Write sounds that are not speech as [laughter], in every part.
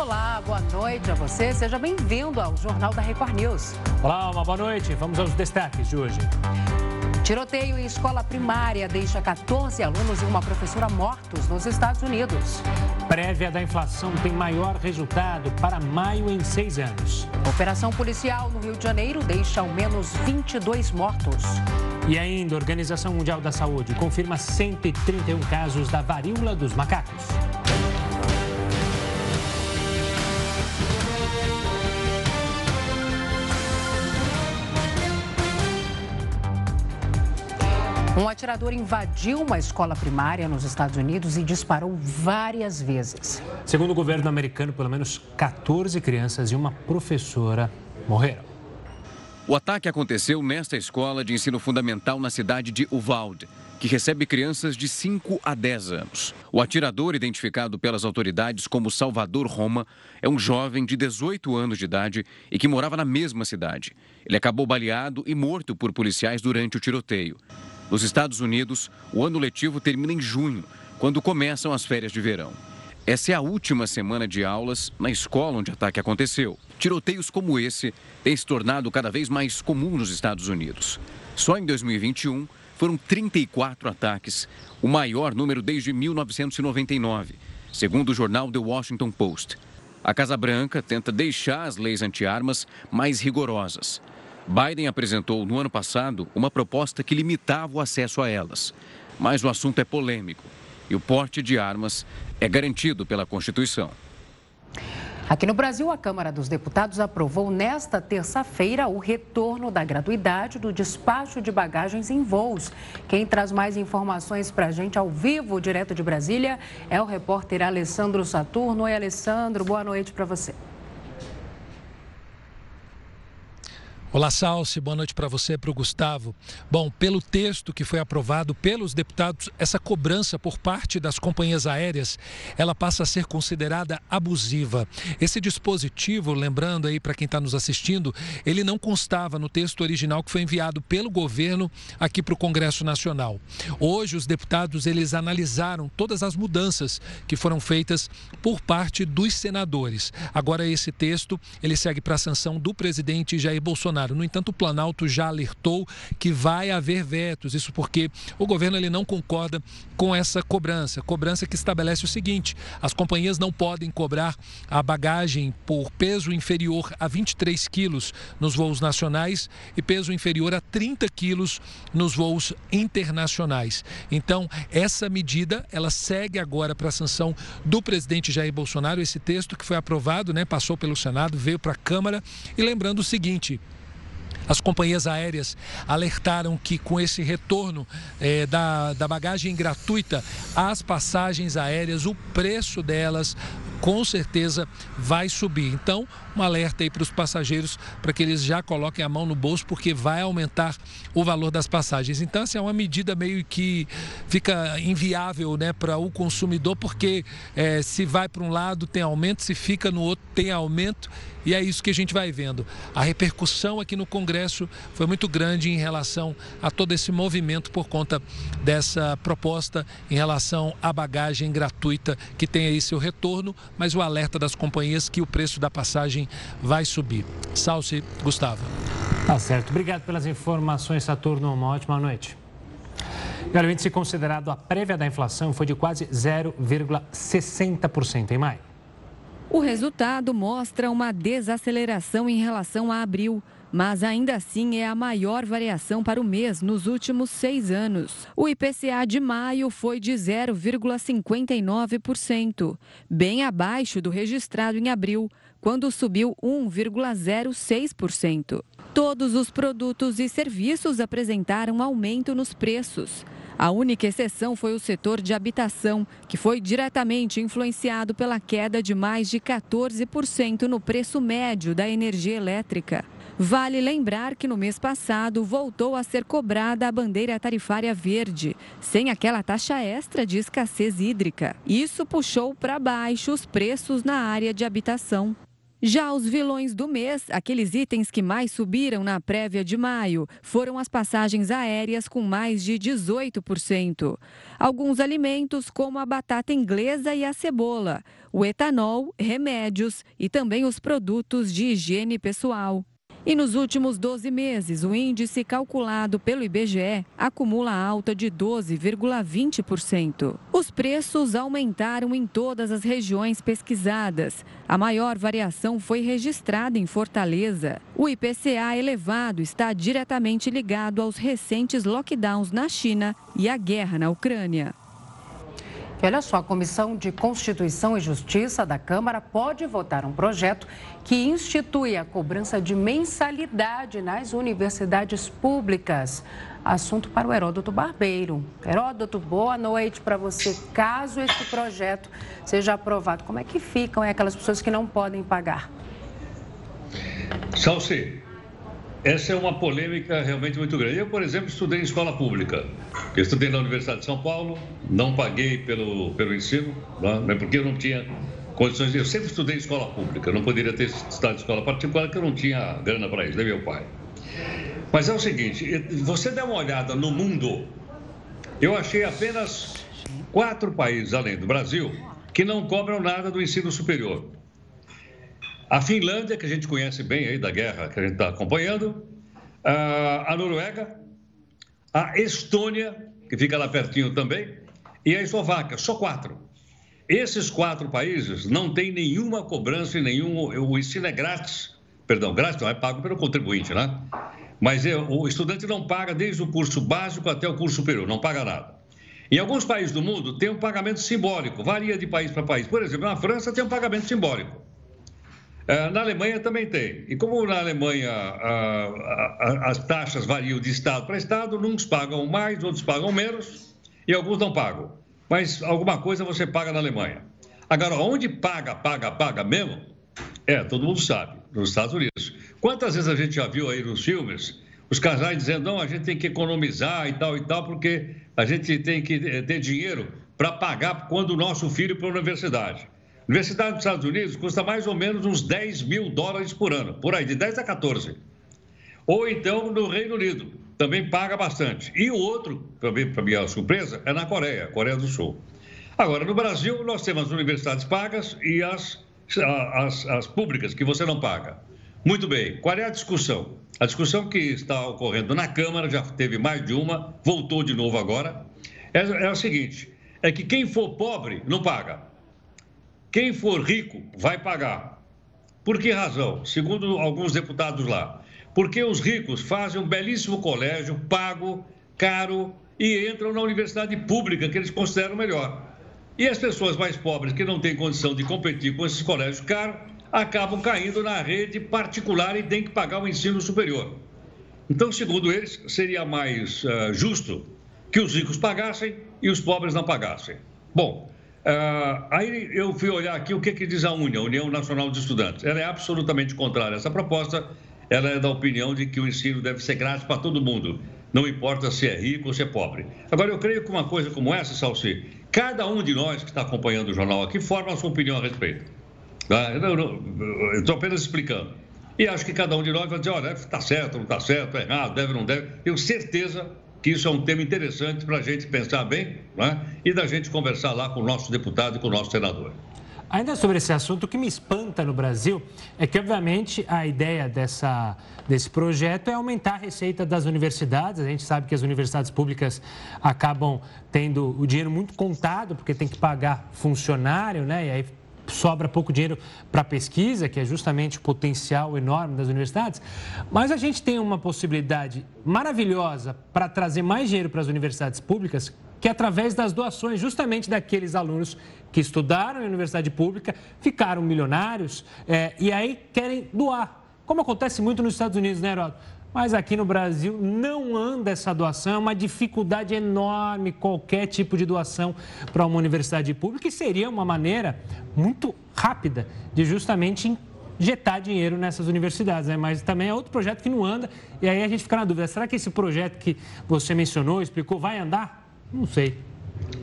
Olá, boa noite a você. Seja bem-vindo ao Jornal da Record News. Olá, uma boa noite. Vamos aos destaques de hoje. Tiroteio em escola primária deixa 14 alunos e uma professora mortos nos Estados Unidos. Prévia da inflação tem maior resultado para maio em seis anos. Operação policial no Rio de Janeiro deixa ao menos 22 mortos. E ainda, a Organização Mundial da Saúde confirma 131 casos da varíola dos macacos. Um atirador invadiu uma escola primária nos Estados Unidos e disparou várias vezes. Segundo o governo americano, pelo menos 14 crianças e uma professora morreram. O ataque aconteceu nesta escola de ensino fundamental na cidade de Uvalde, que recebe crianças de 5 a 10 anos. O atirador, identificado pelas autoridades como Salvador Roma, é um jovem de 18 anos de idade e que morava na mesma cidade. Ele acabou baleado e morto por policiais durante o tiroteio. Nos Estados Unidos, o ano letivo termina em junho, quando começam as férias de verão. Essa é a última semana de aulas na escola onde o ataque aconteceu. Tiroteios como esse têm se tornado cada vez mais comum nos Estados Unidos. Só em 2021 foram 34 ataques, o maior número desde 1999, segundo o jornal The Washington Post. A Casa Branca tenta deixar as leis anti-armas mais rigorosas. Biden apresentou no ano passado uma proposta que limitava o acesso a elas. Mas o assunto é polêmico e o porte de armas é garantido pela Constituição. Aqui no Brasil, a Câmara dos Deputados aprovou nesta terça-feira o retorno da gratuidade do despacho de bagagens em voos. Quem traz mais informações para a gente ao vivo, direto de Brasília, é o repórter Alessandro Saturno. Oi, Alessandro, boa noite para você. Olá, Salsi, boa noite para você para o Gustavo. Bom, pelo texto que foi aprovado pelos deputados, essa cobrança por parte das companhias aéreas, ela passa a ser considerada abusiva. Esse dispositivo, lembrando aí para quem está nos assistindo, ele não constava no texto original que foi enviado pelo governo aqui para o Congresso Nacional. Hoje, os deputados, eles analisaram todas as mudanças que foram feitas por parte dos senadores. Agora, esse texto, ele segue para a sanção do presidente Jair Bolsonaro. Bolsonaro. No entanto, o Planalto já alertou que vai haver vetos. Isso porque o governo ele não concorda com essa cobrança. Cobrança que estabelece o seguinte: as companhias não podem cobrar a bagagem por peso inferior a 23 quilos nos voos nacionais e peso inferior a 30 quilos nos voos internacionais. Então, essa medida ela segue agora para a sanção do presidente Jair Bolsonaro. Esse texto que foi aprovado, né, passou pelo Senado, veio para a Câmara. E lembrando o seguinte: as companhias aéreas alertaram que com esse retorno eh, da, da bagagem gratuita, as passagens aéreas, o preço delas com certeza vai subir. Então, um alerta aí para os passageiros para que eles já coloquem a mão no bolso, porque vai aumentar o valor das passagens. Então, assim, é uma medida meio que fica inviável né, para o consumidor, porque é, se vai para um lado tem aumento, se fica no outro tem aumento. E é isso que a gente vai vendo. A repercussão aqui no Congresso foi muito grande em relação a todo esse movimento por conta dessa proposta em relação à bagagem gratuita que tem aí seu retorno, mas o alerta das companhias que o preço da passagem vai subir. Salce, Gustavo. Tá certo. Obrigado pelas informações, Saturno. Uma ótima noite. E o índice considerado a prévia da inflação foi de quase 0,60% em maio. O resultado mostra uma desaceleração em relação a abril mas ainda assim é a maior variação para o mês nos últimos seis anos. O IPCA de maio foi de 0,59%, bem abaixo do registrado em abril, quando subiu 1,06%. Todos os produtos e serviços apresentaram aumento nos preços. A única exceção foi o setor de habitação, que foi diretamente influenciado pela queda de mais de 14% no preço médio da energia elétrica. Vale lembrar que no mês passado voltou a ser cobrada a bandeira tarifária verde, sem aquela taxa extra de escassez hídrica. Isso puxou para baixo os preços na área de habitação. Já os vilões do mês, aqueles itens que mais subiram na prévia de maio, foram as passagens aéreas com mais de 18%. Alguns alimentos, como a batata inglesa e a cebola. o etanol, remédios e também os produtos de higiene pessoal. E nos últimos 12 meses, o índice calculado pelo IBGE acumula alta de 12,20%. Os preços aumentaram em todas as regiões pesquisadas. A maior variação foi registrada em Fortaleza. O IPCA elevado está diretamente ligado aos recentes lockdowns na China e à guerra na Ucrânia. E olha só, a Comissão de Constituição e Justiça da Câmara pode votar um projeto que institui a cobrança de mensalidade nas universidades públicas. Assunto para o Heródoto Barbeiro. Heródoto, boa noite para você. Caso esse projeto seja aprovado, como é que ficam aquelas pessoas que não podem pagar? Salsi, essa é uma polêmica realmente muito grande. Eu, por exemplo, estudei em escola pública. Eu estudei na Universidade de São Paulo, não paguei pelo, pelo ensino, né, porque eu não tinha condições. Eu sempre estudei em escola pública, eu não poderia ter estudado em escola particular, porque eu não tinha grana para isso, nem meu pai. Mas é o seguinte: você dá uma olhada no mundo, eu achei apenas quatro países, além do Brasil, que não cobram nada do ensino superior. A Finlândia, que a gente conhece bem aí da guerra que a gente está acompanhando, a Noruega, a Estônia, que fica lá pertinho também, e a Eslováquia, só quatro. Esses quatro países não têm nenhuma cobrança e nenhum. O ensino é grátis. Perdão, grátis não é pago pelo contribuinte, né? Mas é, o estudante não paga desde o curso básico até o curso superior, não paga nada. Em alguns países do mundo tem um pagamento simbólico, varia de país para país. Por exemplo, na França tem um pagamento simbólico. É, na Alemanha também tem. E como na Alemanha a, a, as taxas variam de estado para estado, uns pagam mais, outros pagam menos e alguns não pagam. Mas alguma coisa você paga na Alemanha. Agora, onde paga, paga, paga mesmo, é, todo mundo sabe, nos Estados Unidos. Quantas vezes a gente já viu aí nos filmes os casais dizendo, não, a gente tem que economizar e tal e tal, porque a gente tem que eh, ter dinheiro para pagar quando o nosso filho para a universidade. Universidade dos Estados Unidos custa mais ou menos uns 10 mil dólares por ano, por aí, de 10 a 14. Ou então no Reino Unido, também paga bastante. E o outro, para minha surpresa, é na Coreia, Coreia do Sul. Agora, no Brasil, nós temos as universidades pagas e as, as, as públicas, que você não paga. Muito bem, qual é a discussão? A discussão que está ocorrendo na Câmara, já teve mais de uma, voltou de novo agora, é, é a seguinte: é que quem for pobre não paga. Quem for rico vai pagar. Por que razão? Segundo alguns deputados lá. Porque os ricos fazem um belíssimo colégio, pago, caro, e entram na universidade pública, que eles consideram melhor. E as pessoas mais pobres, que não têm condição de competir com esses colégios caros, acabam caindo na rede particular e têm que pagar o ensino superior. Então, segundo eles, seria mais uh, justo que os ricos pagassem e os pobres não pagassem. Bom, Uh, aí eu fui olhar aqui o que, que diz a UNIA, União Nacional de Estudantes. Ela é absolutamente contrária a essa proposta. Ela é da opinião de que o ensino deve ser grátis para todo mundo, não importa se é rico ou se é pobre. Agora, eu creio que uma coisa como essa, Salsi, cada um de nós que está acompanhando o jornal aqui forma a sua opinião a respeito. Tá? Eu estou apenas explicando. E acho que cada um de nós vai dizer: olha, está certo, não está certo, é errado, deve, não deve. Tenho certeza que isso é um tema interessante para a gente pensar bem né? e da gente conversar lá com o nosso deputado e com o nosso senador. Ainda sobre esse assunto, o que me espanta no Brasil é que, obviamente, a ideia dessa, desse projeto é aumentar a receita das universidades. A gente sabe que as universidades públicas acabam tendo o dinheiro muito contado, porque tem que pagar funcionário, né? E aí sobra pouco dinheiro para pesquisa, que é justamente o potencial enorme das universidades, mas a gente tem uma possibilidade maravilhosa para trazer mais dinheiro para as universidades públicas, que é através das doações justamente daqueles alunos que estudaram em universidade pública, ficaram milionários é, e aí querem doar, como acontece muito nos Estados Unidos, né, Heródoto? Mas aqui no Brasil não anda essa doação, é uma dificuldade enorme qualquer tipo de doação para uma universidade pública e seria uma maneira muito rápida de justamente injetar dinheiro nessas universidades, né? mas também é outro projeto que não anda e aí a gente fica na dúvida, será que esse projeto que você mencionou, explicou, vai andar? Não sei.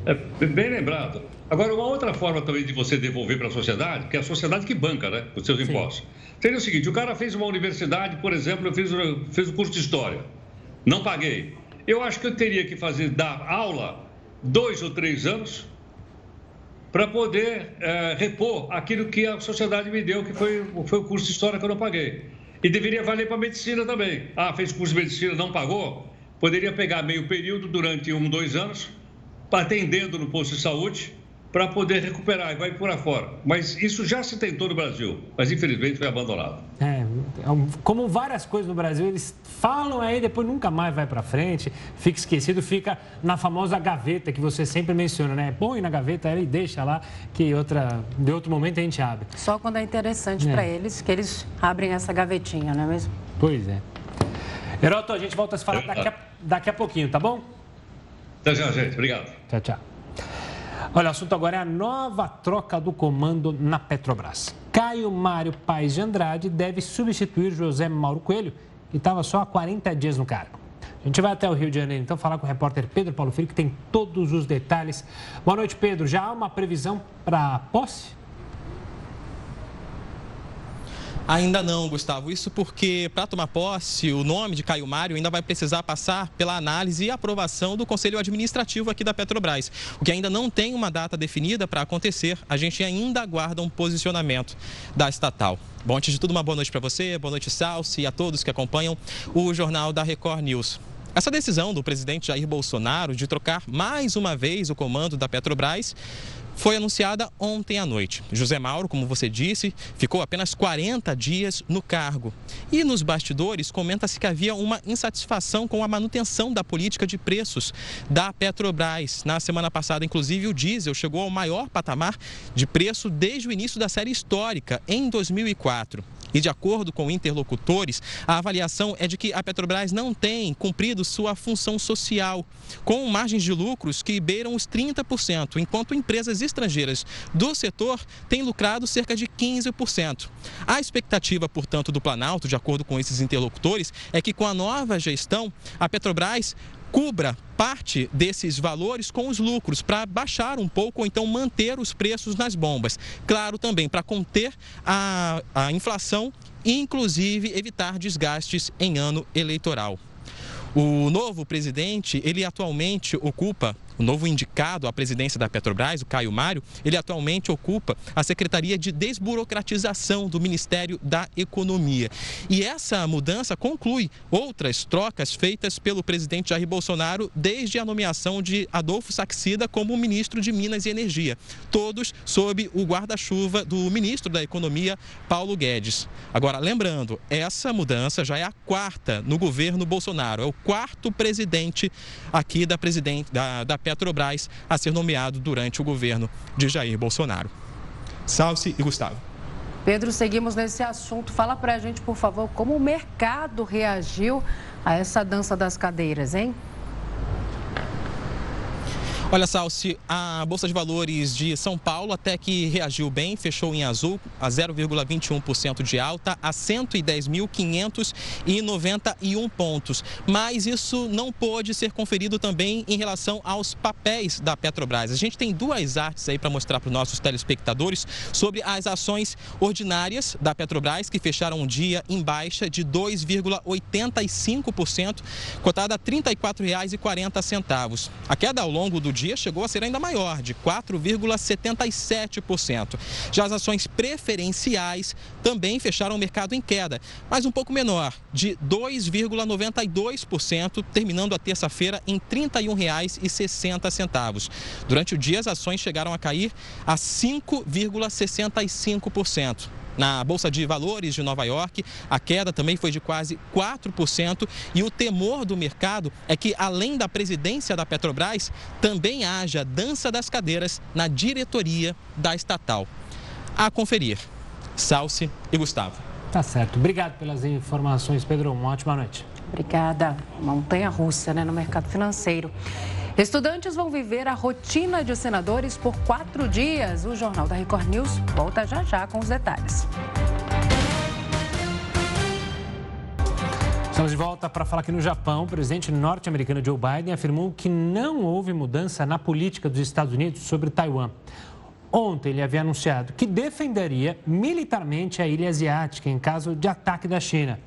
É bem lembrado. Agora, uma outra forma também de você devolver para a sociedade, que é a sociedade que banca né, os seus impostos. Sim. Seria o seguinte: o cara fez uma universidade, por exemplo, eu fiz, fiz o curso de História, não paguei. Eu acho que eu teria que fazer, dar aula dois ou três anos para poder é, repor aquilo que a sociedade me deu, que foi, foi o curso de História que eu não paguei. E deveria valer para medicina também. Ah, fez curso de medicina, não pagou? Poderia pegar meio período durante um, dois anos, atendendo no posto de saúde, para poder recuperar e vai por fora. Mas isso já se tentou no Brasil, mas infelizmente foi abandonado. É, como várias coisas no Brasil, eles falam aí, depois nunca mais vai para frente, fica esquecido, fica na famosa gaveta que você sempre menciona, né? Põe na gaveta e deixa lá, que outra, de outro momento a gente abre. Só quando é interessante é. para eles que eles abrem essa gavetinha, não é mesmo? Pois é. Heroto, a gente volta a se falar daqui a, daqui a pouquinho, tá bom? Até já, gente. Obrigado. Tchau, tchau. Olha, o assunto agora é a nova troca do comando na Petrobras. Caio Mário Paes de Andrade deve substituir José Mauro Coelho, que estava só há 40 dias no cargo. A gente vai até o Rio de Janeiro, então, falar com o repórter Pedro Paulo Filho, que tem todos os detalhes. Boa noite, Pedro. Já há uma previsão para a posse? Ainda não, Gustavo. Isso porque, para tomar posse, o nome de Caio Mário ainda vai precisar passar pela análise e aprovação do Conselho Administrativo aqui da Petrobras. O que ainda não tem uma data definida para acontecer, a gente ainda aguarda um posicionamento da estatal. Bom, antes de tudo, uma boa noite para você, boa noite, Salsi, e a todos que acompanham o Jornal da Record News. Essa decisão do presidente Jair Bolsonaro de trocar mais uma vez o comando da Petrobras foi anunciada ontem à noite. José Mauro, como você disse, ficou apenas 40 dias no cargo. E nos bastidores comenta-se que havia uma insatisfação com a manutenção da política de preços da Petrobras. Na semana passada, inclusive, o diesel chegou ao maior patamar de preço desde o início da série histórica, em 2004. E de acordo com interlocutores, a avaliação é de que a Petrobras não tem cumprido sua função social, com margens de lucros que beiram os 30%, enquanto empresas estrangeiras do setor têm lucrado cerca de 15%. A expectativa, portanto, do Planalto, de acordo com esses interlocutores, é que com a nova gestão, a Petrobras cubra parte desses valores com os lucros para baixar um pouco ou então manter os preços nas bombas. Claro, também para conter a, a inflação e, inclusive, evitar desgastes em ano eleitoral. O novo presidente, ele atualmente ocupa o novo indicado à presidência da Petrobras, o Caio Mário, ele atualmente ocupa a Secretaria de Desburocratização do Ministério da Economia. E essa mudança conclui outras trocas feitas pelo presidente Jair Bolsonaro desde a nomeação de Adolfo Saxida como ministro de Minas e Energia, todos sob o guarda-chuva do ministro da Economia, Paulo Guedes. Agora, lembrando, essa mudança já é a quarta no governo Bolsonaro, é o quarto presidente aqui da, presidente, da, da Petrobras a ser nomeado durante o governo de Jair Bolsonaro. Salce e Gustavo. Pedro, seguimos nesse assunto. Fala para a gente, por favor, como o mercado reagiu a essa dança das cadeiras, hein? Olha, Salsi, a Bolsa de Valores de São Paulo até que reagiu bem, fechou em azul a 0,21% de alta a 110.591 pontos. Mas isso não pôde ser conferido também em relação aos papéis da Petrobras. A gente tem duas artes aí para mostrar para os nossos telespectadores sobre as ações ordinárias da Petrobras que fecharam um dia em baixa de 2,85%, cotada a R$ 34,40. A queda ao longo do dia chegou a ser ainda maior, de 4,77%. Já as ações preferenciais também fecharam o mercado em queda, mas um pouco menor, de 2,92%, terminando a terça-feira em R$ 31,60. Durante o dia, as ações chegaram a cair a 5,65%. Na Bolsa de Valores de Nova York, a queda também foi de quase 4%. E o temor do mercado é que, além da presidência da Petrobras, também haja dança das cadeiras na diretoria da estatal. A conferir. Salce e Gustavo. Tá certo. Obrigado pelas informações, Pedro. Uma ótima noite. Obrigada. Montanha russa né, no mercado financeiro. Estudantes vão viver a rotina de senadores por quatro dias. O Jornal da Record News volta já já com os detalhes. Estamos de volta para falar que no Japão, o presidente norte-americano Joe Biden afirmou que não houve mudança na política dos Estados Unidos sobre Taiwan. Ontem ele havia anunciado que defenderia militarmente a ilha asiática em caso de ataque da China.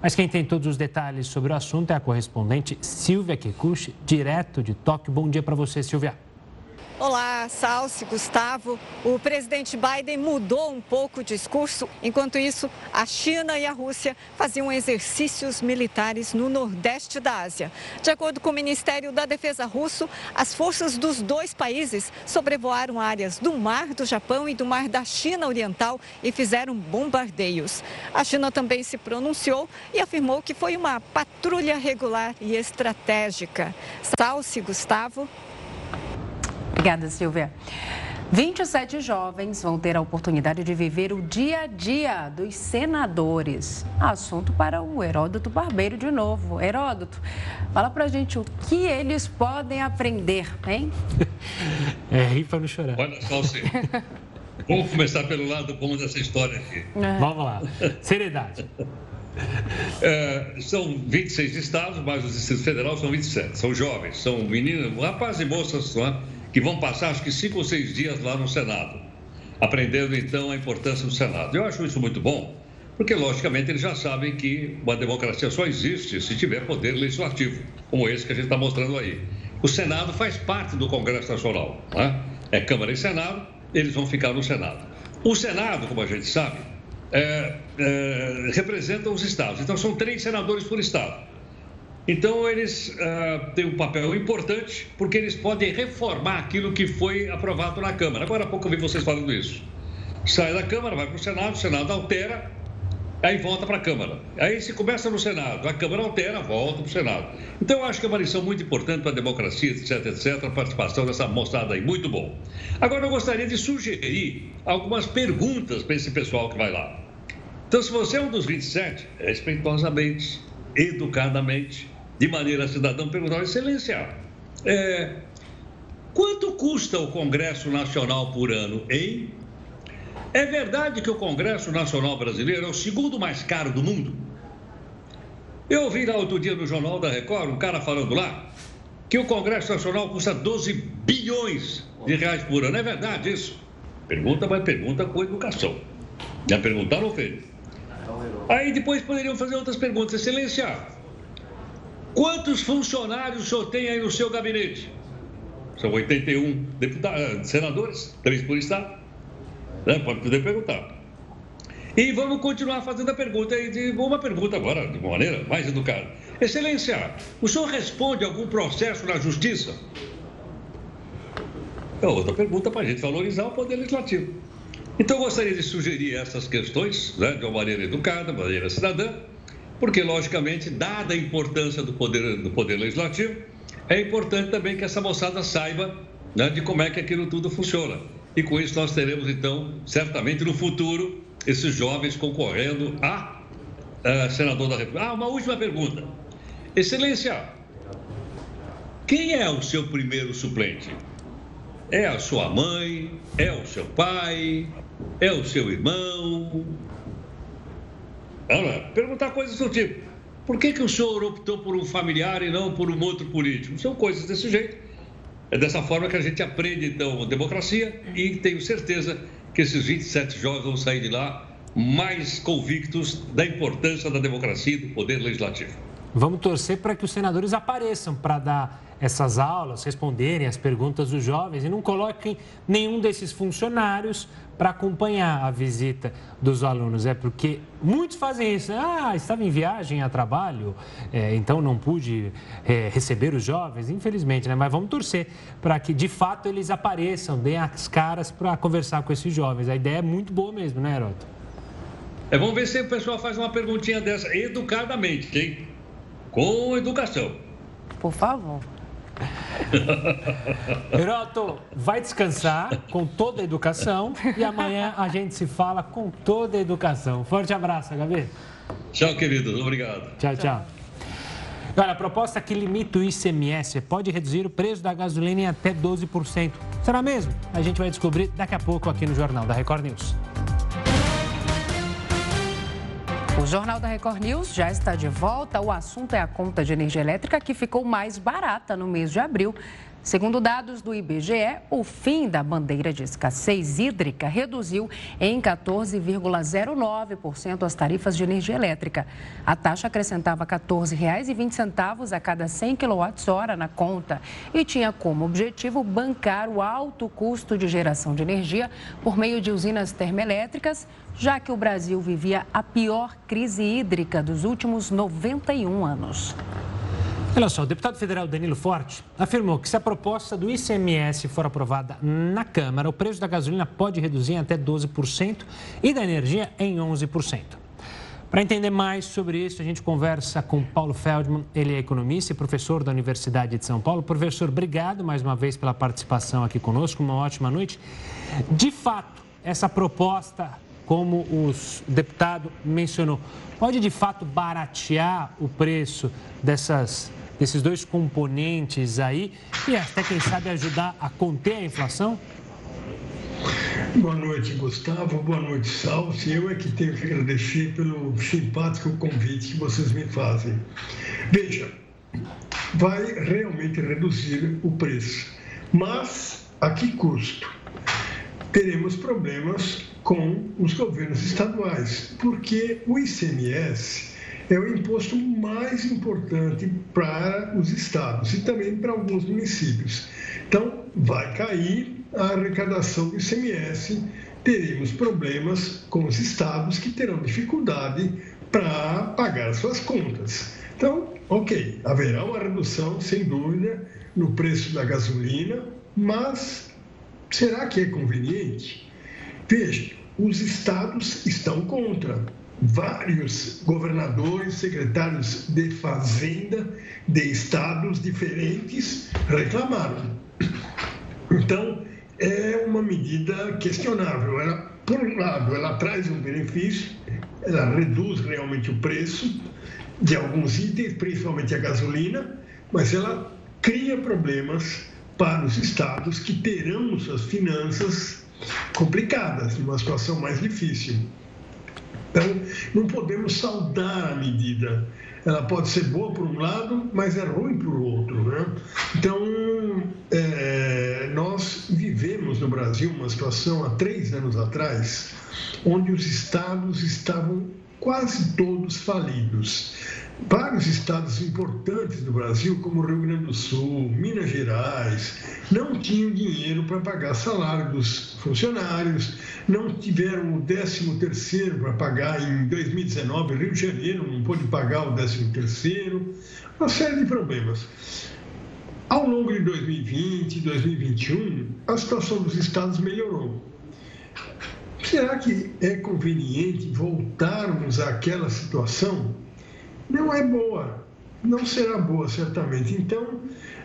Mas quem tem todos os detalhes sobre o assunto é a correspondente Silvia Kikuchi, direto de Tóquio. Bom dia para você, Silvia. Olá, Salsi, Gustavo. O presidente Biden mudou um pouco o discurso. Enquanto isso, a China e a Rússia faziam exercícios militares no nordeste da Ásia. De acordo com o Ministério da Defesa russo, as forças dos dois países sobrevoaram áreas do mar do Japão e do mar da China Oriental e fizeram bombardeios. A China também se pronunciou e afirmou que foi uma patrulha regular e estratégica. Salsi, Gustavo. Obrigada, Silvia. 27 jovens vão ter a oportunidade de viver o dia a dia dos senadores. Assunto para o Heródoto Barbeiro de novo. Heródoto, fala pra gente o que eles podem aprender, hein? [laughs] É rir para não chorar. Olha só. Vamos começar pelo lado bom dessa história aqui. É. Vamos lá. Seriedade. É, são 26 estados, mas o Distrito Federal são 27. São jovens, são meninos, rapazes e moças, não é? Que vão passar acho que cinco ou seis dias lá no Senado, aprendendo então a importância do Senado. Eu acho isso muito bom, porque logicamente eles já sabem que uma democracia só existe se tiver poder legislativo, como esse que a gente está mostrando aí. O Senado faz parte do Congresso Nacional, né? é Câmara e Senado, eles vão ficar no Senado. O Senado, como a gente sabe, é, é, representa os estados. Então são três senadores por estado. Então, eles uh, têm um papel importante, porque eles podem reformar aquilo que foi aprovado na Câmara. Agora há pouco eu vi vocês falando isso. Sai da Câmara, vai para o Senado, o Senado altera, aí volta para a Câmara. Aí se começa no Senado, a Câmara altera, volta para o Senado. Então, eu acho que é uma lição muito importante para a democracia, etc, etc, a participação dessa moçada aí. Muito bom. Agora, eu gostaria de sugerir algumas perguntas para esse pessoal que vai lá. Então, se você é um dos 27, respeitosamente, educadamente, de maneira cidadã, perguntar, Excelência, é, quanto custa o Congresso Nacional por ano, hein? É verdade que o Congresso Nacional Brasileiro é o segundo mais caro do mundo? Eu ouvi lá outro dia no Jornal da Record um cara falando lá que o Congresso Nacional custa 12 bilhões de reais por ano. É verdade isso? Pergunta, mas pergunta com educação. Já perguntaram, Feio? Aí depois poderiam fazer outras perguntas. Excelência, Quantos funcionários o senhor tem aí no seu gabinete? São 81 deputados, eh, senadores, três por estado. Né? Pode poder perguntar. E vamos continuar fazendo a pergunta de uma pergunta agora, de maneira mais educada. Excelência, o senhor responde algum processo na justiça? É outra pergunta para a gente valorizar o poder legislativo. Então, eu gostaria de sugerir essas questões, né, de uma maneira educada, de uma maneira cidadã, porque, logicamente, dada a importância do poder, do poder legislativo, é importante também que essa moçada saiba né, de como é que aquilo tudo funciona. E com isso nós teremos, então, certamente no futuro, esses jovens concorrendo a, a senador da República. Ah, uma última pergunta. Excelência, quem é o seu primeiro suplente? É a sua mãe? É o seu pai? É o seu irmão? Perguntar coisas do tipo: por que, que o senhor optou por um familiar e não por um outro político? São coisas desse jeito. É dessa forma que a gente aprende, então, a democracia e tenho certeza que esses 27 jovens vão sair de lá mais convictos da importância da democracia e do poder legislativo. Vamos torcer para que os senadores apareçam para dar essas aulas, responderem as perguntas dos jovens e não coloquem nenhum desses funcionários para acompanhar a visita dos alunos. É porque muitos fazem isso. Né? Ah, estava em viagem a trabalho, é, então não pude é, receber os jovens, infelizmente, né? Mas vamos torcer para que de fato eles apareçam, deem as caras para conversar com esses jovens. A ideia é muito boa mesmo, né, Heroto? É, vamos ver se o pessoal faz uma perguntinha dessa educadamente, hein? Com educação. Por favor. [laughs] Heroto, vai descansar com toda a educação e amanhã a gente se fala com toda a educação. Forte abraço, Gabi. Tchau, queridos. Obrigado. Tchau, tchau. Olha, a proposta que limita o ICMS pode reduzir o preço da gasolina em até 12%. Será mesmo? A gente vai descobrir daqui a pouco aqui no Jornal da Record News. O Jornal da Record News já está de volta. O assunto é a conta de energia elétrica que ficou mais barata no mês de abril. Segundo dados do IBGE, o fim da bandeira de escassez hídrica reduziu em 14,09% as tarifas de energia elétrica. A taxa acrescentava R$ 14,20 a cada 100 kWh na conta e tinha como objetivo bancar o alto custo de geração de energia por meio de usinas termoelétricas, já que o Brasil vivia a pior crise hídrica dos últimos 91 anos. Olha só, o deputado federal Danilo Forte afirmou que se a proposta do ICMS for aprovada na Câmara, o preço da gasolina pode reduzir em até 12% e da energia em 11%. Para entender mais sobre isso, a gente conversa com Paulo Feldman, ele é economista e professor da Universidade de São Paulo. Professor, obrigado mais uma vez pela participação aqui conosco, uma ótima noite. De fato, essa proposta, como o deputado mencionou, pode de fato baratear o preço dessas desses dois componentes aí e até, quem sabe, ajudar a conter a inflação? Boa noite, Gustavo. Boa noite, Salsi. Eu é que tenho que agradecer pelo simpático convite que vocês me fazem. Veja, vai realmente reduzir o preço, mas a que custo? Teremos problemas com os governos estaduais, porque o ICMS é o imposto mais importante para os estados e também para alguns municípios. Então, vai cair a arrecadação do ICMS, teremos problemas com os estados que terão dificuldade para pagar suas contas. Então, ok, haverá uma redução, sem dúvida, no preço da gasolina, mas será que é conveniente? Veja, os estados estão contra vários governadores, secretários de fazenda de estados diferentes reclamaram. Então, é uma medida questionável. Ela, por um lado, ela traz um benefício, ela reduz realmente o preço de alguns itens, principalmente a gasolina, mas ela cria problemas para os estados que terão suas finanças complicadas, numa situação mais difícil. Então, não podemos saudar a medida. Ela pode ser boa por um lado, mas é ruim por outro. Né? Então, é, nós vivemos no Brasil uma situação há três anos atrás, onde os estados estavam quase todos falidos. Vários estados importantes do Brasil, como Rio Grande do Sul, Minas Gerais, não tinham dinheiro para pagar salário dos funcionários, não tiveram o 13 terceiro para pagar em 2019, Rio de Janeiro não pôde pagar o 13 terceiro, uma série de problemas. Ao longo de 2020 e 2021, a situação dos estados melhorou. Será que é conveniente voltarmos àquela situação? Não é boa, não será boa, certamente. Então,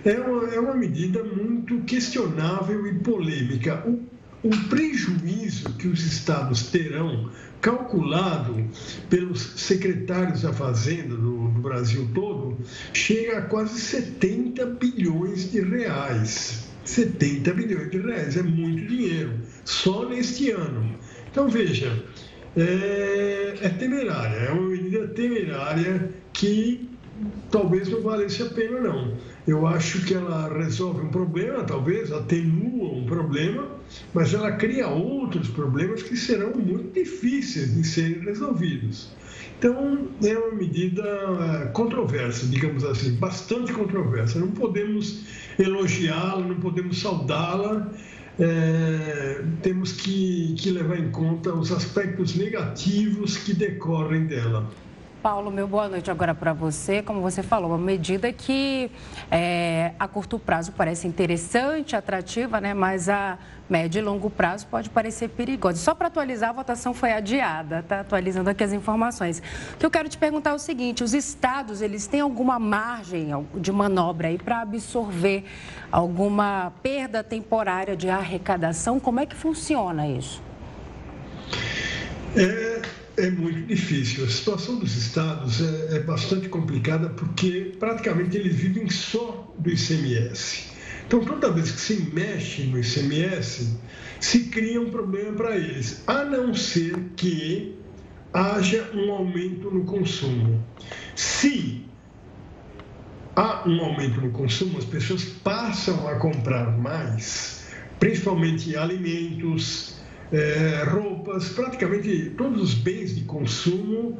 é uma, é uma medida muito questionável e polêmica. O o prejuízo que os estados terão, calculado pelos secretários da Fazenda do, do, Brasil todo, chega a quase 70 bilhões de reais. 70 bilhões de reais é muito dinheiro, só neste ano. Então, veja, é, é temerária, é uma medida temerária que talvez não valesse a pena, não. Eu acho que ela resolve um problema, talvez atenua um problema, mas ela cria outros problemas que serão muito difíceis de serem resolvidos. Então, é uma medida é, controversa, digamos assim, bastante controversa. Não podemos elogiá-la, não podemos saudá-la, é, temos que, que levar em conta os aspectos negativos que decorrem dela. Paulo, meu boa noite agora para você. Como você falou, uma medida que é, a curto prazo parece interessante, atrativa, né? mas a médio e longo prazo pode parecer perigosa. Só para atualizar, a votação foi adiada, tá? Atualizando aqui as informações. O que eu quero te perguntar é o seguinte: os estados, eles têm alguma margem de manobra aí para absorver alguma perda temporária de arrecadação? Como é que funciona isso? É é muito difícil. A situação dos estados é, é, bastante complicada porque praticamente eles vivem só do ICMS. Então, toda vez que se mexe no ICMS, se cria um problema para eles, a não ser que haja um aumento no consumo. Se há um aumento no consumo, as pessoas passam a comprar mais, principalmente alimentos, é, roupas, praticamente todos os bens de consumo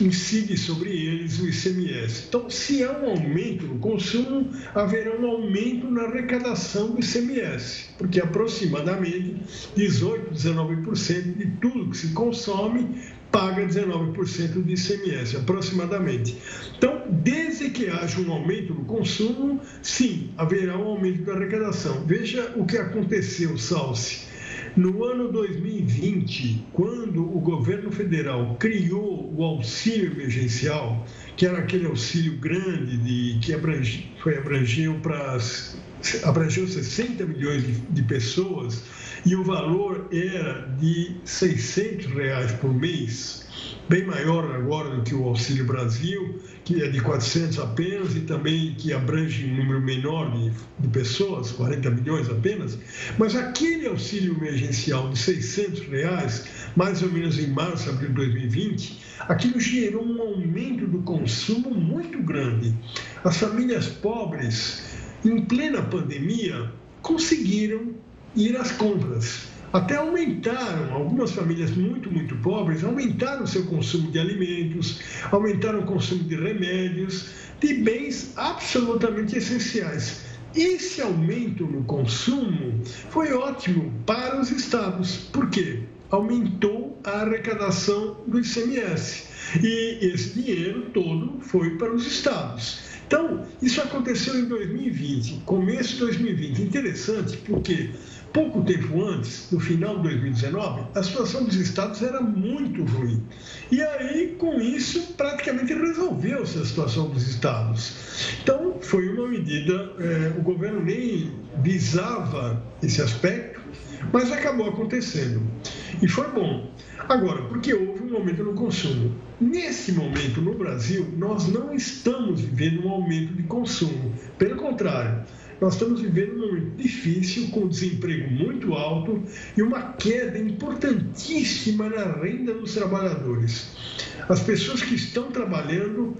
incide sobre eles o ICMS. Então, se há um aumento no consumo, haverá um aumento na arrecadação do ICMS, porque aproximadamente 18, 19% de tudo que se consome paga 19% de ICMS, aproximadamente. Então, desde que haja um aumento no consumo, sim, haverá um aumento da arrecadação. Veja o que aconteceu, Salsi. No ano 2020, quando o governo federal criou o auxílio emergencial, que era aquele auxílio grande de, que abrange, foi abrangeu para abrangeu 60 milhões de, de pessoas, e o valor era de 600 reais por mês, bem maior agora do que o Auxílio Brasil, que é de 400 apenas e também que abrange um número menor de, de pessoas, 40 milhões apenas. Mas aquele auxílio emergencial de 600 reais, mais ou menos em março, abril de 2020, aquilo gerou um aumento do consumo muito grande. As famílias pobres, em plena pandemia, conseguiram ir às compras. Até aumentaram, algumas famílias muito, muito pobres, aumentaram o seu consumo de alimentos, aumentaram o consumo de remédios, de bens absolutamente essenciais. Esse aumento no consumo foi ótimo para os estados. Por quê? Aumentou a arrecadação do ICMS. E esse dinheiro todo foi para os estados. Então, isso aconteceu em 2020, começo de 2020. Interessante porque pouco tempo antes, no final de 2019, a situação dos estados era muito ruim. E aí, com isso, praticamente resolveu-se a situação dos estados. Então, foi uma medida, é, o governo nem visava esse aspecto, mas acabou acontecendo. E foi bom. Agora, porque houve um aumento no consumo. Nesse momento, no Brasil, nós não estamos vivendo um aumento de consumo. Pelo contrário, nós estamos vivendo um momento difícil, com desemprego muito alto e uma queda importantíssima na renda dos trabalhadores. As pessoas que estão trabalhando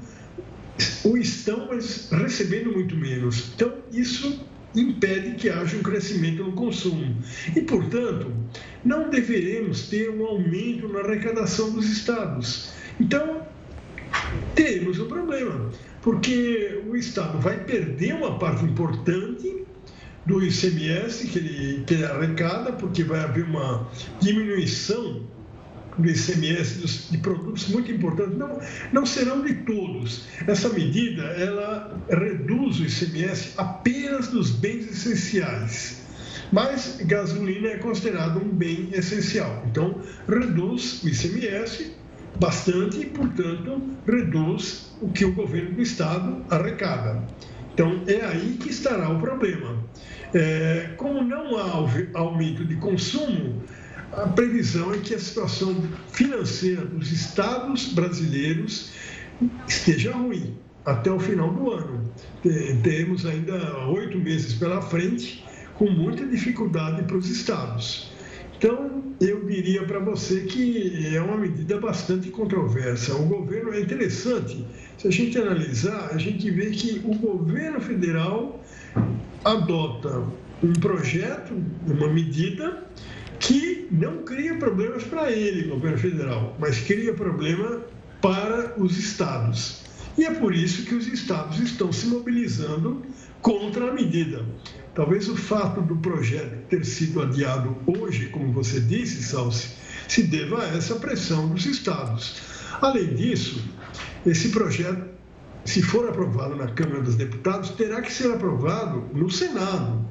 o estão, mas recebendo muito menos. Então, isso impede que haja um crescimento no consumo. E, portanto, não deveremos ter um aumento na arrecadação dos estados. Então, teremos um problema porque o Estado vai perder uma parte importante do ICMS que ele, que ele arrecada, porque vai haver uma diminuição do ICMS de produtos muito importantes, não, não serão de todos. Essa medida, ela reduz o ICMS apenas dos bens essenciais. Mas gasolina é considerado um bem essencial. Então, reduz o ICMS bastante e, portanto, reduz o que o governo do Estado arrecada. Então, é aí que estará o problema. É, como não há aumento de consumo, a previsão é que a situação financeira dos estados brasileiros esteja ruim até o final do ano. Temos ainda oito meses pela frente, com muita dificuldade para os estados. Então, eu diria para você que é uma medida bastante controversa. O governo é interessante, se a gente analisar, a gente vê que o governo federal adota um projeto, uma medida que não cria problemas para ele, governo federal, mas cria problema para os estados. E é por isso que os estados estão se mobilizando contra a medida. Talvez o fato do projeto ter sido adiado hoje, como você disse, Salsi, se deva a essa pressão dos estados. Além disso, esse projeto, se for aprovado na Câmara dos Deputados, terá que ser aprovado no Senado.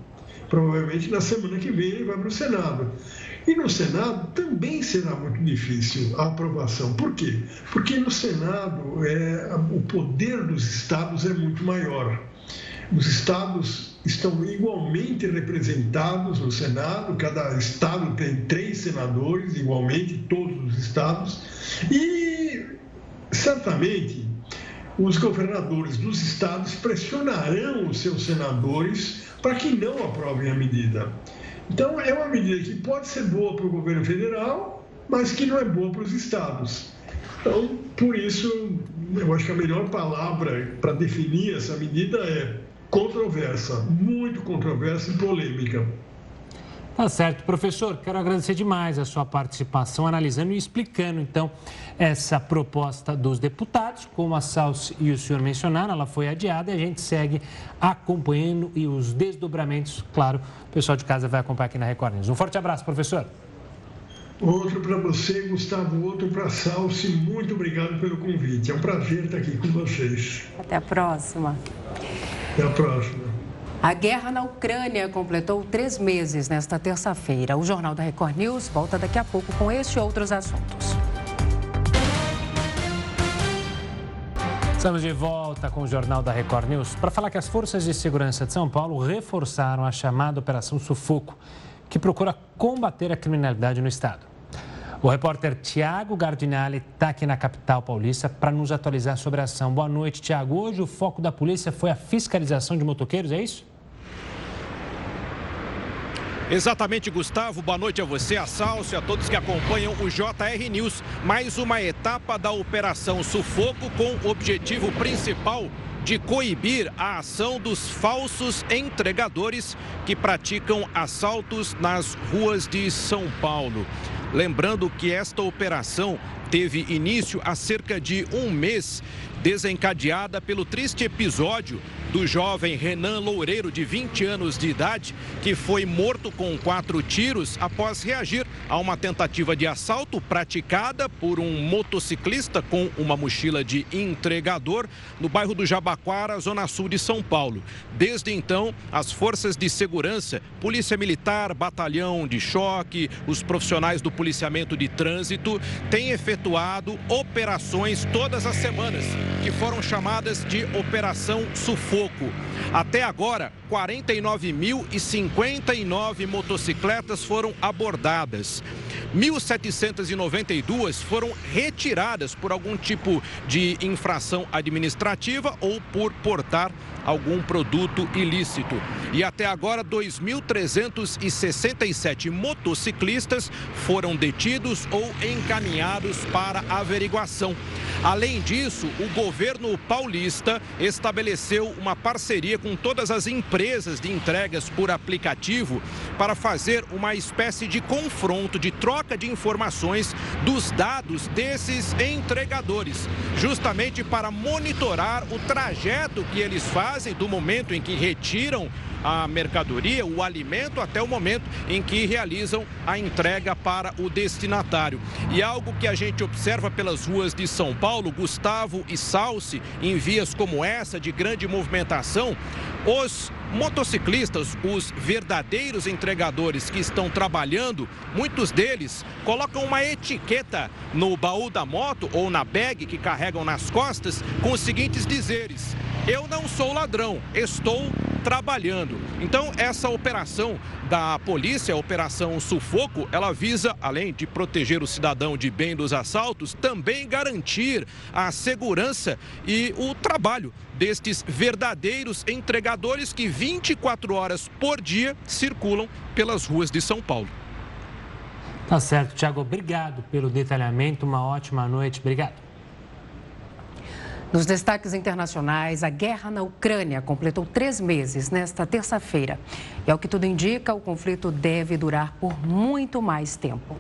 Provavelmente na semana que vem ele vai para o Senado. E no Senado também será muito difícil a aprovação. Por quê? Porque no Senado é, o poder dos estados é muito maior. Os estados estão igualmente representados no Senado, cada estado tem três senadores, igualmente, todos os estados, e certamente os governadores dos estados pressionarão os seus senadores para que não aprovem a medida. Então, é uma medida que pode ser boa para o governo federal, mas que não é boa para os estados. Então, por isso, eu acho que a melhor palavra para definir essa medida é controversa, muito controversa e polêmica. Tá certo, professor. Quero agradecer demais a sua participação, analisando e explicando, então, essa proposta dos deputados. Como a Salsi e o senhor mencionaram, ela foi adiada e a gente segue acompanhando e os desdobramentos, claro, o pessoal de casa vai acompanhar aqui na Record News. Um forte abraço, professor. Outro para você, Gustavo, outro para Salsi. Muito obrigado pelo convite. É um prazer estar aqui com vocês. Até a próxima. Até a próxima. A guerra na Ucrânia completou três meses nesta terça-feira. O Jornal da Record News volta daqui a pouco com este e outros assuntos. Estamos de volta com o Jornal da Record News para falar que as forças de segurança de São Paulo reforçaram a chamada Operação Sufoco, que procura combater a criminalidade no estado. O repórter Tiago Gardinali está aqui na capital paulista para nos atualizar sobre a ação. Boa noite, Tiago. Hoje o foco da polícia foi a fiscalização de motoqueiros, é isso? Exatamente, Gustavo. Boa noite a você, a Salso a todos que acompanham o JR News. Mais uma etapa da Operação Sufoco com o objetivo principal de coibir a ação dos falsos entregadores que praticam assaltos nas ruas de São Paulo. Lembrando que esta operação teve início há cerca de um mês, desencadeada pelo triste episódio do jovem Renan Loureiro, de 20 anos de idade, que foi morto com quatro tiros após reagir a uma tentativa de assalto praticada por um motociclista com uma mochila de entregador no bairro do Jabaquara, zona sul de São Paulo. Desde então, as forças de segurança, Polícia Militar, Batalhão de Choque, os profissionais do policiamento de trânsito têm efetuado operações todas as semanas, que foram chamadas de Operação Sufoco. Até agora, 49.059 motocicletas foram abordadas. 1.792 foram retiradas por algum tipo de infração administrativa ou por portar algum produto ilícito. E até agora, 2.367 motociclistas foram detidos ou encaminhados para averiguação. Além disso, o governo paulista estabeleceu uma parceria com todas as empresas de entregas por aplicativo para fazer uma espécie de confronto, de troca de informações dos dados desses entregadores, justamente para monitorar o trajeto que eles fazem do momento em que retiram a mercadoria, o alimento, até o momento em que realizam a entrega para o destinatário. E algo que a gente observa pelas ruas de São Paulo, Gustavo e Salsi, em vias como essa de grande movimentação, os motociclistas, os verdadeiros entregadores que estão trabalhando, muitos deles colocam uma etiqueta no baú da moto ou na bag que carregam nas costas com os seguintes dizeres: Eu não sou ladrão, estou trabalhando. Então, essa operação da polícia, a Operação Sufoco, ela visa, além de proteger o cidadão de bem dos assaltos, também garantir a segurança e o trabalho destes verdadeiros entregadores que 24 horas por dia circulam pelas ruas de São Paulo. Tá certo, Tiago. Obrigado pelo detalhamento. Uma ótima noite. Obrigado. Nos destaques internacionais, a guerra na Ucrânia completou três meses nesta terça-feira. E ao que tudo indica, o conflito deve durar por muito mais tempo.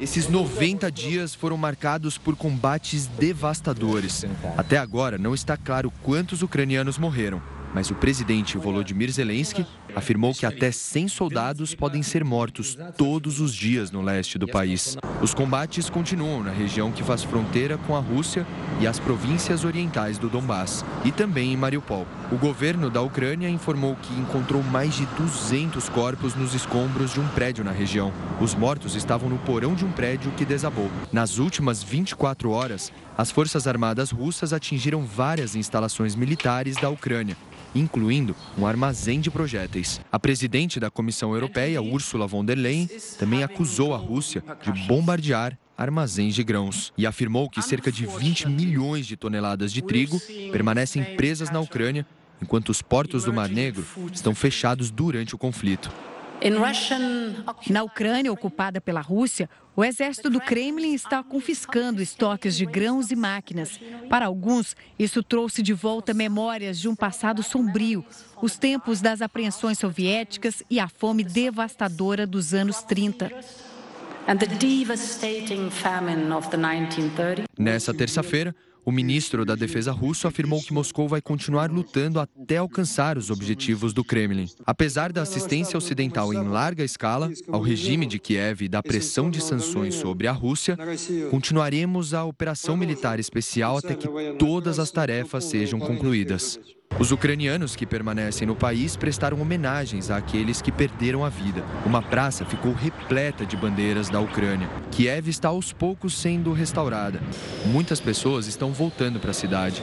Esses 90 dias foram marcados por combates devastadores. Até agora, não está claro quantos ucranianos morreram mas o presidente Volodymyr Zelensky afirmou que até 100 soldados podem ser mortos todos os dias no leste do país. Os combates continuam na região que faz fronteira com a Rússia e as províncias orientais do Donbass, e também em Mariupol. O governo da Ucrânia informou que encontrou mais de 200 corpos nos escombros de um prédio na região. Os mortos estavam no porão de um prédio que desabou. Nas últimas 24 horas, as Forças Armadas russas atingiram várias instalações militares da Ucrânia incluindo um armazém de projéteis. A presidente da Comissão Europeia, Ursula von der Leyen, também acusou a Rússia de bombardear armazéns de grãos e afirmou que cerca de 20 milhões de toneladas de trigo permanecem presas na Ucrânia, enquanto os portos do Mar Negro estão fechados durante o conflito. Na Ucrânia, ocupada pela Rússia, o exército do Kremlin está confiscando estoques de grãos e máquinas. Para alguns, isso trouxe de volta memórias de um passado sombrio, os tempos das apreensões soviéticas e a fome devastadora dos anos 30. Nessa terça-feira, o ministro da Defesa russo afirmou que Moscou vai continuar lutando até alcançar os objetivos do Kremlin. Apesar da assistência ocidental em larga escala ao regime de Kiev e da pressão de sanções sobre a Rússia, continuaremos a operação militar especial até que todas as tarefas sejam concluídas. Os ucranianos que permanecem no país prestaram homenagens àqueles que perderam a vida. Uma praça ficou repleta de bandeiras da Ucrânia. Kiev está aos poucos sendo restaurada. Muitas pessoas estão voltando para a cidade.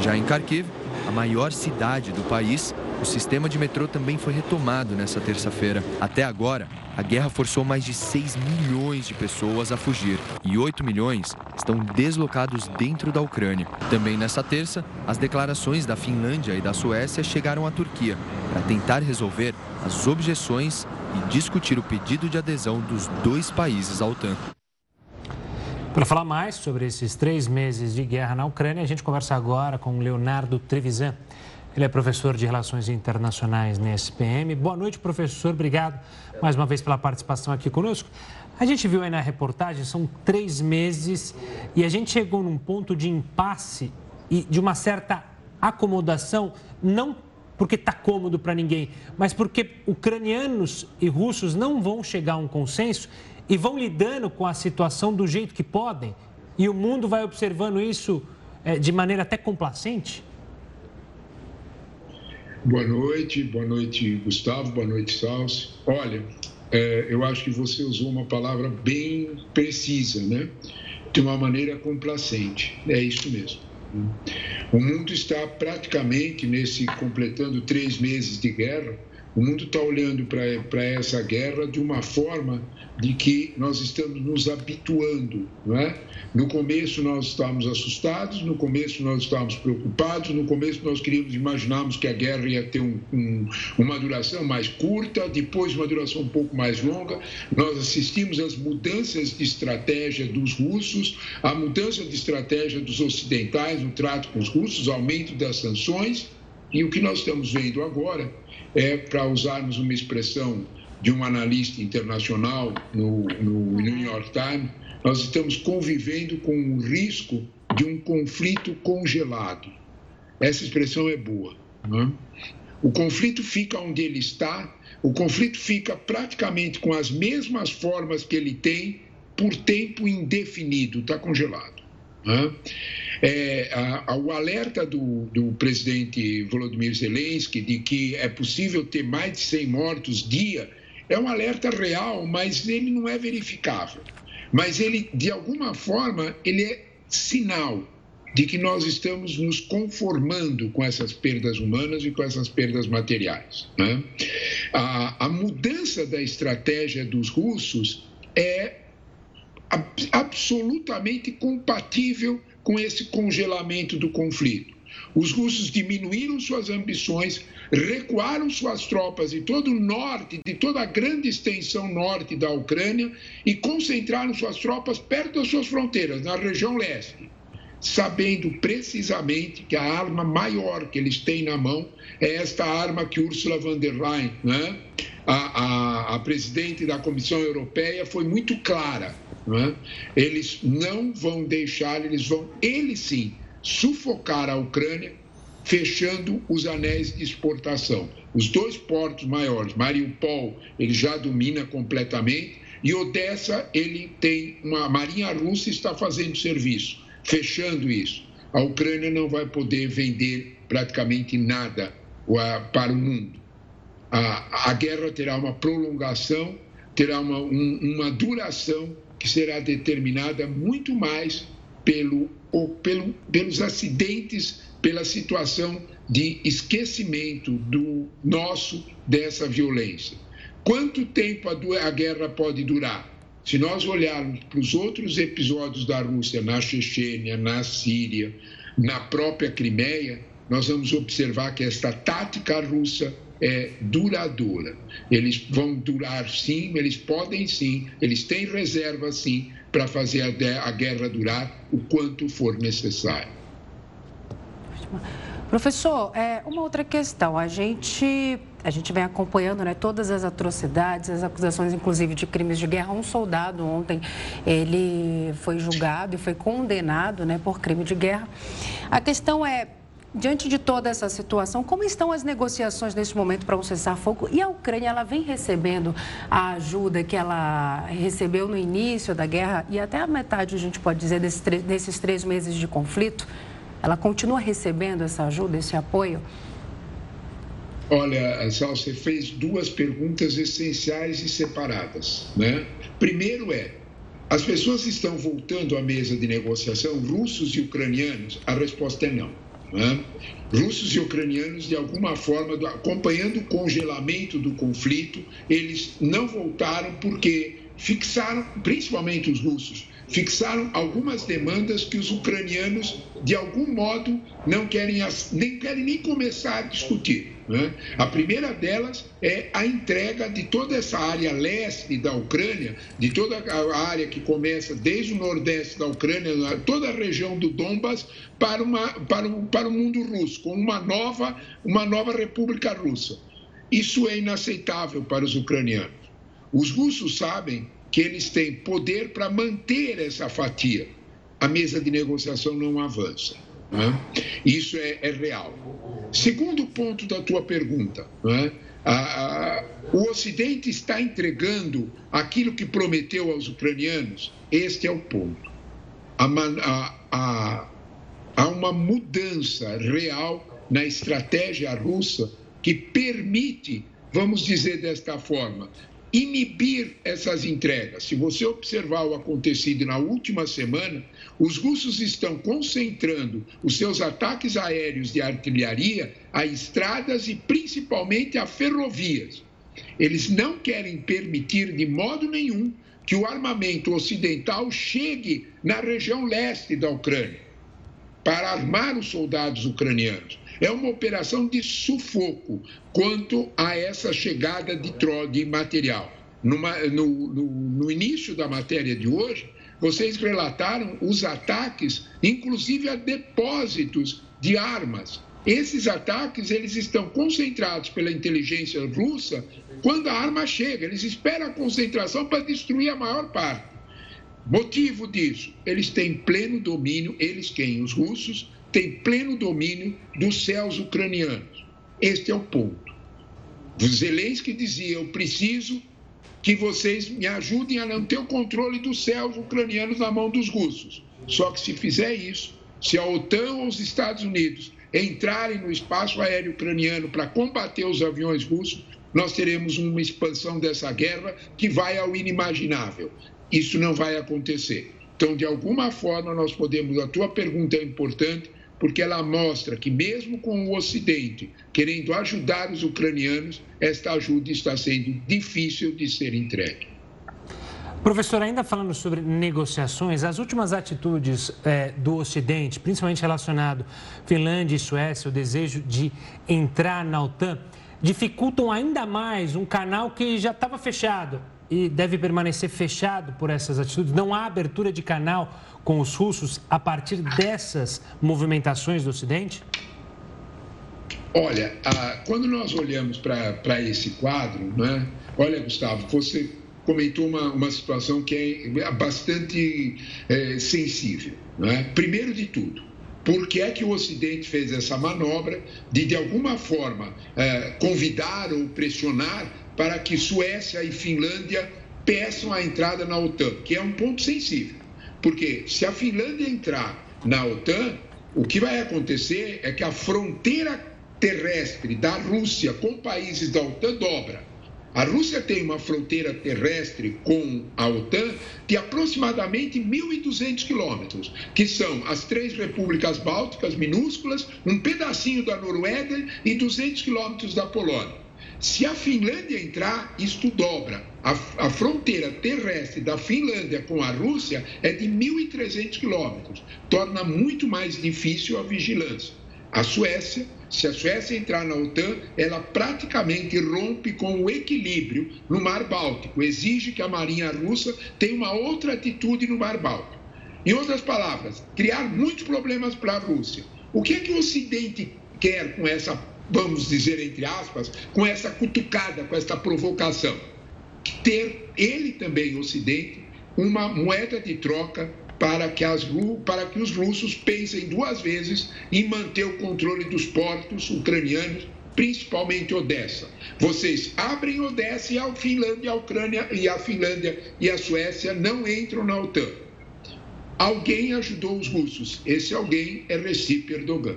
Já em Kharkiv, a maior cidade do país, o sistema de metrô também foi retomado nessa terça-feira. Até agora, a guerra forçou mais de 6 milhões de pessoas a fugir e 8 milhões estão deslocados dentro da Ucrânia. Também nessa terça, as declarações da Finlândia e da Suécia chegaram à Turquia para tentar resolver as objeções e discutir o pedido de adesão dos dois países à OTAN. Para falar mais sobre esses três meses de guerra na Ucrânia, a gente conversa agora com Leonardo Trevisan. Ele é professor de Relações Internacionais na SPM. Boa noite, professor. Obrigado mais uma vez pela participação aqui conosco. A gente viu aí na reportagem, são três meses e a gente chegou num ponto de impasse e de uma certa acomodação, não porque está cômodo para ninguém, mas porque ucranianos e russos não vão chegar a um consenso e vão lidando com a situação do jeito que podem? E o mundo vai observando isso é, de maneira até complacente? Boa noite, boa noite, Gustavo, boa noite, Salsi. Olha, é, eu acho que você usou uma palavra bem precisa, né? De uma maneira complacente. É isso mesmo. O mundo está praticamente nesse completando três meses de guerra o mundo está olhando para essa guerra de uma forma de que nós estamos nos habituando, não é? No começo nós estávamos assustados, no começo nós estávamos preocupados, no começo nós queríamos imaginarmos que a guerra ia ter um, um, uma duração mais curta, depois uma duração um pouco mais longa. Nós assistimos às mudanças de estratégia dos russos, a mudança de estratégia dos ocidentais no trato com os russos, aumento das sanções. E o que nós estamos vendo agora é, para usarmos uma expressão de um analista internacional no, no New York Times, nós estamos convivendo com o risco de um conflito congelado. Essa expressão é boa. É? O conflito fica onde ele está, o conflito fica praticamente com as mesmas formas que ele tem por tempo indefinido, está congelado. É, a, o alerta do, do, presidente Volodymyr Zelensky de que é possível ter mais de 100 mortos dia é um alerta real, mas ele não é verificável. Mas ele, de alguma forma, ele é sinal de que nós estamos nos conformando com essas perdas humanas e com essas perdas materiais. Né? A, a mudança da estratégia dos russos é absolutamente compatível com esse congelamento do conflito. Os russos diminuíram suas ambições, recuaram suas tropas de todo o norte, de toda a grande extensão norte da Ucrânia e concentraram suas tropas perto das suas fronteiras, na região leste, sabendo precisamente que a arma maior que eles têm na mão é esta arma que Ursula von der Leyen, né? a, a, a presidente da Comissão Europeia, foi muito clara não é? Eles não vão deixar, eles vão, eles sim, sufocar a Ucrânia, fechando os anéis de exportação. Os dois portos maiores, Mariupol, ele já domina completamente, e Odessa, ele tem uma a Marinha Russa está fazendo serviço, fechando isso. A Ucrânia não vai poder vender praticamente nada para o mundo. A, a guerra terá uma prolongação, terá uma, um, uma duração que será determinada muito mais pelo, ou pelo, pelos acidentes, pela situação de esquecimento do nosso dessa violência. Quanto tempo a, a guerra pode durar? Se nós olharmos para os outros episódios da Rússia na Chechênia, na Síria, na própria Crimeia, nós vamos observar que esta tática russa é duradoura. Eles vão durar sim, eles podem sim, eles têm reserva sim para fazer a guerra durar o quanto for necessário. Professor, é, uma outra questão. A gente, a gente vem acompanhando né, todas as atrocidades, as acusações, inclusive, de crimes de guerra. Um soldado ontem, ele foi julgado e foi condenado né, por crime de guerra. A questão é, diante de toda essa situação, como estão as negociações neste momento para um cessar-fogo? E a Ucrânia, ela vem recebendo a ajuda que ela recebeu no início da guerra e até a metade, a gente pode dizer, desses, três meses de conflito? Ela continua recebendo essa ajuda, esse apoio? Olha, Sal, você fez duas perguntas essenciais e separadas. Né? Primeiro é, as pessoas estão voltando à mesa de negociação, russos e ucranianos? A resposta é não. Né? Russos e ucranianos, de alguma forma, acompanhando o congelamento do conflito, eles não voltaram porque fixaram, principalmente os russos, fixaram algumas demandas que os ucranianos, de algum modo, não querem nem, querem nem começar a discutir. Né? A primeira delas é a entrega de toda essa área leste da Ucrânia, de toda a área que começa desde o nordeste da Ucrânia, toda a região do Donbas, para, uma, para, o, para o mundo russo, com uma nova, uma nova república russa. Isso é inaceitável para os ucranianos. Os russos sabem que eles têm poder para manter essa fatia. A mesa de negociação não avança. Né? Isso é, é, real. Segundo ponto da tua pergunta, né? a, a, o Ocidente está entregando aquilo que prometeu aos ucranianos? Este é o ponto. Há uma mudança real na estratégia russa que permite, vamos dizer desta forma, inibir essas entregas. Se você observar o acontecido na última semana, os russos estão concentrando os seus ataques aéreos de artilharia a estradas e principalmente a ferrovias. Eles não querem permitir de modo nenhum que o armamento ocidental chegue na região leste da Ucrânia para armar os soldados ucranianos. É uma operação de sufoco quanto a essa chegada de, de material. Numa, no, no, no início da matéria de hoje, vocês relataram os ataques, inclusive a depósitos de armas. Esses ataques eles estão concentrados pela inteligência russa quando a arma chega. Eles esperam a concentração para destruir a maior parte. Motivo disso, eles têm pleno domínio, eles quem? Os russos, tem pleno domínio dos céus ucranianos. Este é o ponto. Zelensky dizia: Eu preciso que vocês me ajudem a não ter o controle dos céus ucranianos na mão dos russos. Só que se fizer isso, se a OTAN ou os Estados Unidos entrarem no espaço aéreo ucraniano para combater os aviões russos, nós teremos uma expansão dessa guerra que vai ao inimaginável. Isso não vai acontecer. Então, de alguma forma, nós podemos. A tua pergunta é importante porque ela mostra que, mesmo com o Ocidente querendo ajudar os ucranianos, esta ajuda está sendo difícil de ser entregue. Professor, ainda falando sobre negociações, as últimas atitudes é, do Ocidente, principalmente relacionado Finlândia e Suécia, o desejo de entrar na OTAN, dificultam ainda mais um canal que já estava fechado e deve permanecer fechado por essas atitudes. Não há abertura de canal com os russos a partir dessas movimentações do Ocidente? Olha, quando nós olhamos para esse quadro, né, olha, Gustavo, você comentou uma, uma situação que é bastante é, sensível. Né? Primeiro de tudo, por que é que o Ocidente fez essa manobra de, de alguma forma, é, convidar ou pressionar para que Suécia e Finlândia peçam a entrada na OTAN, que é um ponto sensível. Porque se a Finlândia entrar na OTAN, o que vai acontecer é que a fronteira terrestre da Rússia com países da OTAN dobra. A Rússia tem uma fronteira terrestre com a OTAN de aproximadamente 1.200 quilômetros, que são as três repúblicas bálticas minúsculas, um pedacinho da Noruega e 200 quilômetros da Polônia. Se a Finlândia entrar, isto dobra. A, a, fronteira terrestre da Finlândia com a Rússia é de 1.300 quilômetros. Torna muito mais difícil a vigilância. A Suécia, se a Suécia entrar na OTAN, ela praticamente rompe com o equilíbrio no Mar Báltico, exige que a Marinha Russa tenha uma outra atitude no Mar Báltico. Em outras palavras, criar muitos problemas para a Rússia. O que é que o Ocidente quer com essa, vamos dizer entre aspas, com essa cutucada, com essa provocação? Ter ele também, Ocidente, uma moeda de troca para que, as, para que os russos pensem duas vezes em manter o controle dos portos ucranianos, principalmente Odessa. Vocês abrem Odessa e a Finlândia, a Ucrânia e a Finlândia e a Suécia não entram na OTAN. Alguém ajudou os russos. Esse alguém é Recep Erdogan.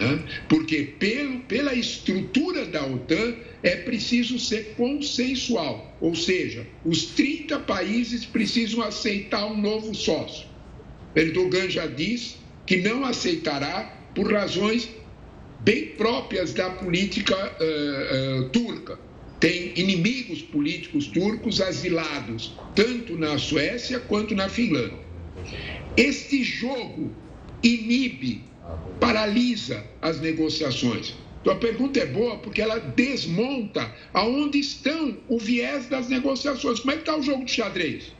Né? Porque pelo, pela estrutura da OTAN é preciso ser consensual, ou seja, os 30 países precisam aceitar um novo sócio. Erdogan já diz que não aceitará por razões bem próprias da política uh, uh, turca. Tem inimigos políticos turcos asilados, tanto na Suécia quanto na Finlândia. Este jogo inibe, paralisa as negociações. Então a pergunta é boa porque ela desmonta aonde estão o viés das negociações. Como é que está o jogo de xadrez?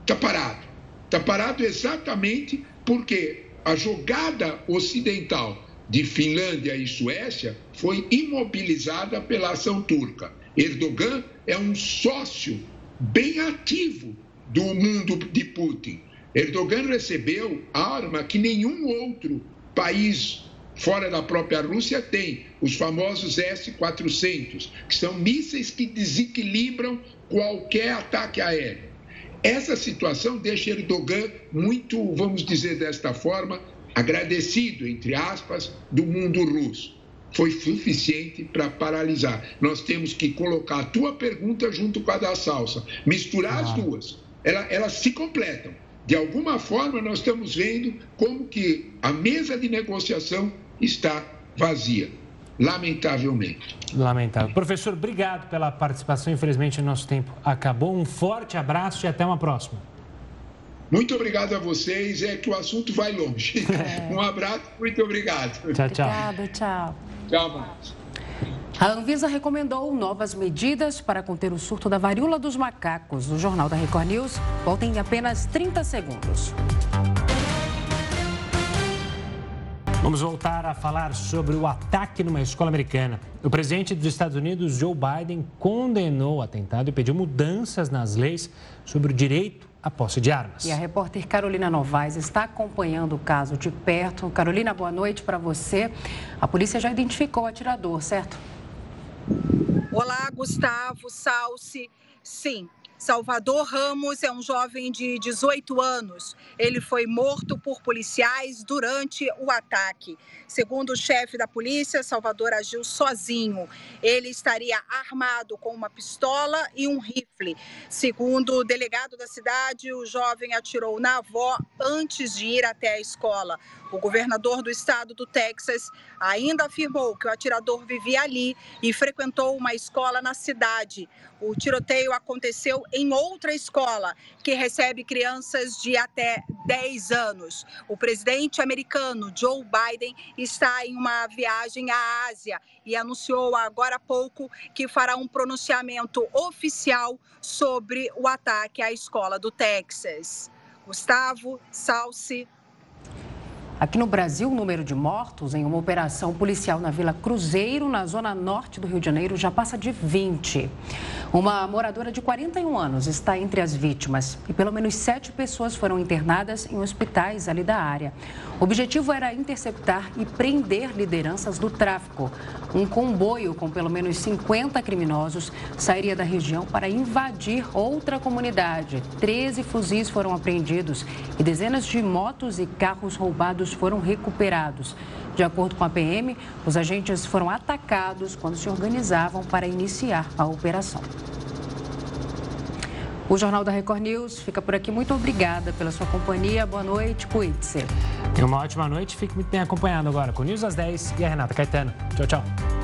Está parado. Está parado exatamente porque a jogada ocidental de Finlândia e Suécia foi imobilizada pela ação turca. Erdogan é um sócio bem ativo do mundo de Putin. Erdogan recebeu arma que nenhum outro país fora da própria Rússia tem, os famosos S-400, que são mísseis que desequilibram qualquer ataque aéreo. Essa situação deixa Erdogan muito, vamos dizer desta forma, agradecido, entre aspas, do mundo russo. Foi suficiente para paralisar. Nós temos que colocar a tua pergunta junto com a da salsa, misturar as duas. Elas, elas se completam. De alguma forma, nós estamos vendo como que a mesa de negociação está vazia, lamentavelmente. Lamentável. Professor, obrigado pela participação. Infelizmente, o nosso tempo acabou. Um forte abraço e até uma próxima. Muito obrigado a vocês. É que o assunto vai longe. É. [laughs] Um abraço, muito obrigado. Tchau, tchau. Obrigado, tchau. Tchau, Marcos. A Anvisa recomendou novas medidas para conter o surto da varíola dos macacos. O Jornal da Record News volta em apenas 30 segundos. Vamos voltar a falar sobre o ataque numa escola americana. O presidente dos Estados Unidos, Joe Biden, condenou o atentado e pediu mudanças nas leis sobre o direito à posse de armas. E a repórter Carolina Novaes está acompanhando o caso de perto. Carolina, boa noite para você. A polícia já identificou o atirador, certo? Olá, Gustavo, Salsi. Sim, Salvador Ramos é um jovem de 18 anos. Ele foi morto por policiais durante o ataque. Segundo o chefe da polícia, Salvador agiu sozinho. Ele estaria armado com uma pistola e um rifle. Segundo o delegado da cidade, o jovem atirou na avó antes de ir até a escola. O governador do estado do Texas ainda afirmou que o atirador vivia ali e frequentou uma escola na cidade. O tiroteio aconteceu em outra escola, que recebe crianças de até 10 anos. O presidente americano Joe Biden está em uma viagem à Ásia e anunciou agora há pouco que fará um pronunciamento oficial sobre o ataque à escola do Texas. Gustavo Salsi, Aqui no Brasil, o número de mortos em uma operação policial na Vila Cruzeiro, na zona norte do Rio de Janeiro, já passa de 20. Uma moradora de 41 anos está entre as vítimas e pelo menos sete pessoas foram internadas em hospitais ali da área. O objetivo era interceptar e prender lideranças do tráfico. Um comboio com pelo menos 50 criminosos sairia da região para invadir outra comunidade. 13 fuzis foram apreendidos e dezenas de motos e carros roubados foram recuperados. De acordo com a PM, os agentes foram atacados quando se organizavam para iniciar a operação. O Jornal da Record News fica por aqui. Muito obrigada pela sua companhia. Boa noite, cuide-se. Uma ótima noite. Fique muito bem acompanhado agora com News às 10 e a Renata Caetano. Tchau, tchau.